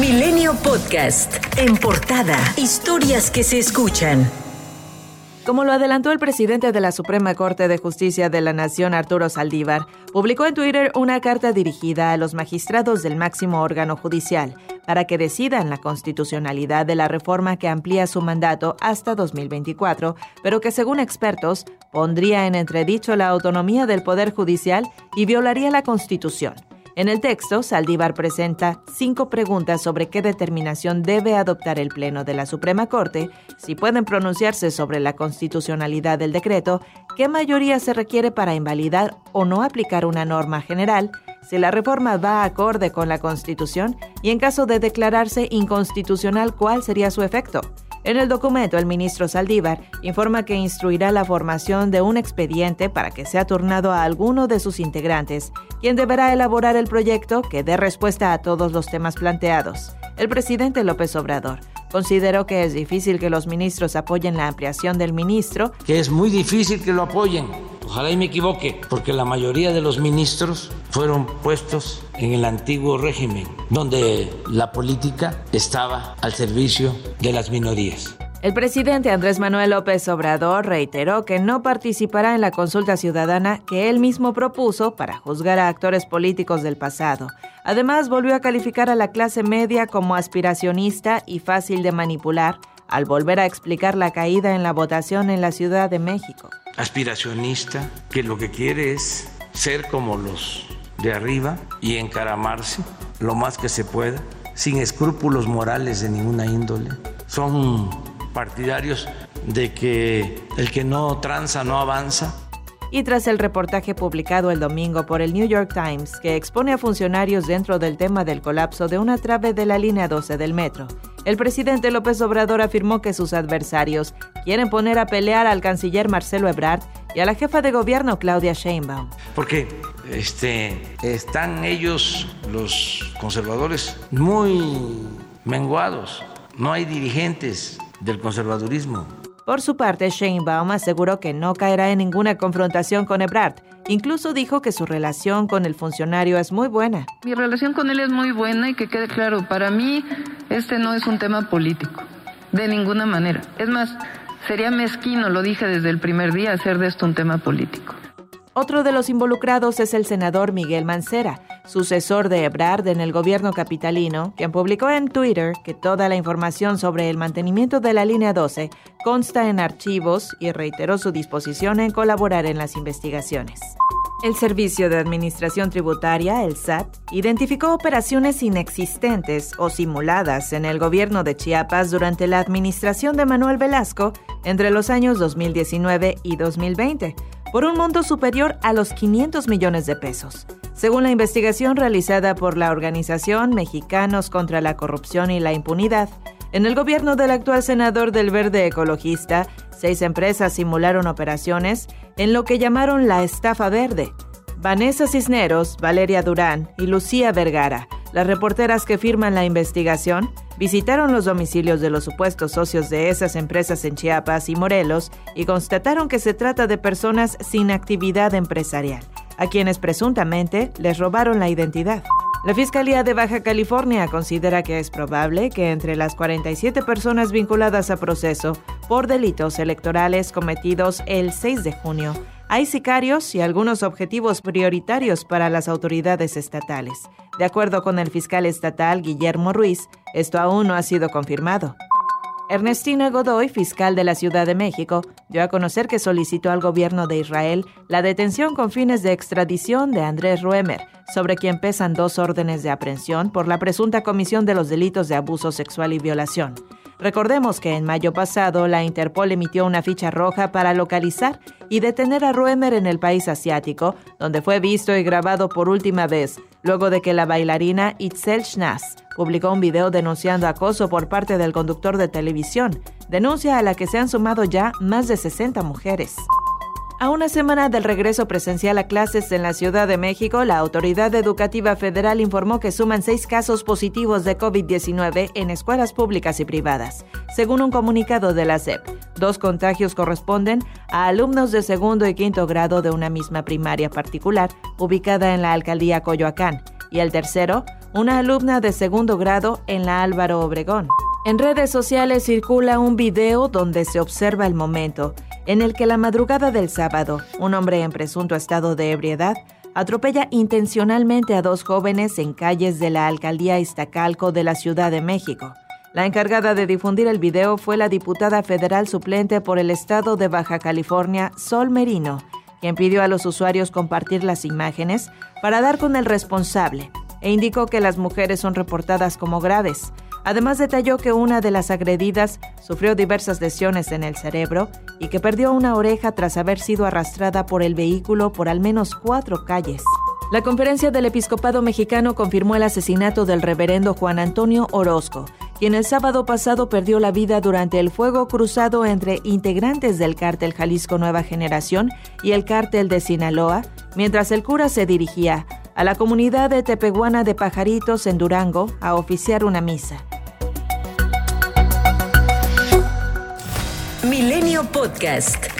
Milenio Podcast. En portada. Historias que se escuchan. Como lo adelantó el presidente de la Suprema Corte de Justicia de la Nación, Arturo Saldívar, publicó en Twitter una carta dirigida a los magistrados del máximo órgano judicial para que decidan la constitucionalidad de la reforma que amplía su mandato hasta 2024, pero que según expertos pondría en entredicho la autonomía del Poder Judicial y violaría la Constitución. En el texto, Saldívar presenta cinco preguntas sobre qué determinación debe adoptar el Pleno de la Suprema Corte, si pueden pronunciarse sobre la constitucionalidad del decreto, qué mayoría se requiere para invalidar o no aplicar una norma general, si la reforma va acorde con la Constitución y en caso de declararse inconstitucional, cuál sería su efecto. En el documento, el ministro Saldívar informa que instruirá la formación de un expediente para que sea turnado a alguno de sus integrantes, quien deberá elaborar el proyecto que dé respuesta a todos los temas planteados. El presidente López Obrador consideró que es difícil que los ministros apoyen la ampliación del ministro. Que es muy difícil que lo apoyen. Ojalá y me equivoque, porque la mayoría de los ministros fueron puestos en el antiguo régimen, donde la política estaba al servicio de las minorías. El presidente Andrés Manuel López Obrador reiteró que no participará en la consulta ciudadana que él mismo propuso para juzgar a actores políticos del pasado. Además, volvió a calificar a la clase media como aspiracionista y fácil de manipular al volver a explicar la caída en la votación en la Ciudad de México. Aspiracionista, que lo que quiere es ser como los de arriba y encaramarse lo más que se pueda, sin escrúpulos morales de ninguna índole. Son partidarios de que el que no tranza no avanza. Y tras el reportaje publicado el domingo por el New York Times, que expone a funcionarios dentro del tema del colapso de una trave de la línea 12 del metro, el presidente López Obrador afirmó que sus adversarios quieren poner a pelear al canciller Marcelo Ebrard y a la jefa de gobierno Claudia Sheinbaum. Porque este, están ellos, los conservadores, muy menguados. No hay dirigentes del conservadurismo. Por su parte, Sheinbaum aseguró que no caerá en ninguna confrontación con Ebrard. Incluso dijo que su relación con el funcionario es muy buena. Mi relación con él es muy buena y que quede claro, para mí este no es un tema político, de ninguna manera. Es más, sería mezquino, lo dije desde el primer día, hacer de esto un tema político. Otro de los involucrados es el senador Miguel Mancera, sucesor de Ebrard en el gobierno capitalino, quien publicó en Twitter que toda la información sobre el mantenimiento de la línea 12 consta en archivos y reiteró su disposición en colaborar en las investigaciones. El Servicio de Administración Tributaria, el SAT, identificó operaciones inexistentes o simuladas en el gobierno de Chiapas durante la administración de Manuel Velasco entre los años 2019 y 2020 por un monto superior a los 500 millones de pesos. Según la investigación realizada por la organización Mexicanos contra la Corrupción y la Impunidad, en el gobierno del actual senador del Verde Ecologista, seis empresas simularon operaciones en lo que llamaron la estafa verde. Vanessa Cisneros, Valeria Durán y Lucía Vergara, las reporteras que firman la investigación, visitaron los domicilios de los supuestos socios de esas empresas en Chiapas y Morelos y constataron que se trata de personas sin actividad empresarial, a quienes presuntamente les robaron la identidad. La Fiscalía de Baja California considera que es probable que entre las 47 personas vinculadas a proceso por delitos electorales cometidos el 6 de junio, hay sicarios y algunos objetivos prioritarios para las autoridades estatales. De acuerdo con el fiscal estatal Guillermo Ruiz, esto aún no ha sido confirmado. Ernestina Godoy, fiscal de la Ciudad de México, dio a conocer que solicitó al gobierno de Israel la detención con fines de extradición de Andrés Ruemer, sobre quien pesan dos órdenes de aprehensión por la presunta comisión de los delitos de abuso sexual y violación. Recordemos que en mayo pasado la Interpol emitió una ficha roja para localizar y detener a Ruemer en el país asiático, donde fue visto y grabado por última vez, luego de que la bailarina Itzel Schnaz publicó un video denunciando acoso por parte del conductor de televisión, denuncia a la que se han sumado ya más de 60 mujeres. A una semana del regreso presencial a clases en la Ciudad de México, la Autoridad Educativa Federal informó que suman seis casos positivos de COVID-19 en escuelas públicas y privadas. Según un comunicado de la SEP, dos contagios corresponden a alumnos de segundo y quinto grado de una misma primaria particular ubicada en la alcaldía Coyoacán y el tercero una alumna de segundo grado en la Álvaro Obregón. En redes sociales circula un video donde se observa el momento en el que la madrugada del sábado, un hombre en presunto estado de ebriedad atropella intencionalmente a dos jóvenes en calles de la alcaldía Iztacalco de la Ciudad de México. La encargada de difundir el video fue la diputada federal suplente por el estado de Baja California, Sol Merino, quien pidió a los usuarios compartir las imágenes para dar con el responsable e indicó que las mujeres son reportadas como graves. Además detalló que una de las agredidas sufrió diversas lesiones en el cerebro y que perdió una oreja tras haber sido arrastrada por el vehículo por al menos cuatro calles. La conferencia del episcopado mexicano confirmó el asesinato del reverendo Juan Antonio Orozco, quien el sábado pasado perdió la vida durante el fuego cruzado entre integrantes del cártel Jalisco Nueva Generación y el cártel de Sinaloa, mientras el cura se dirigía a la comunidad de Tepehuana de Pajaritos en Durango a oficiar una misa. Milenio Podcast.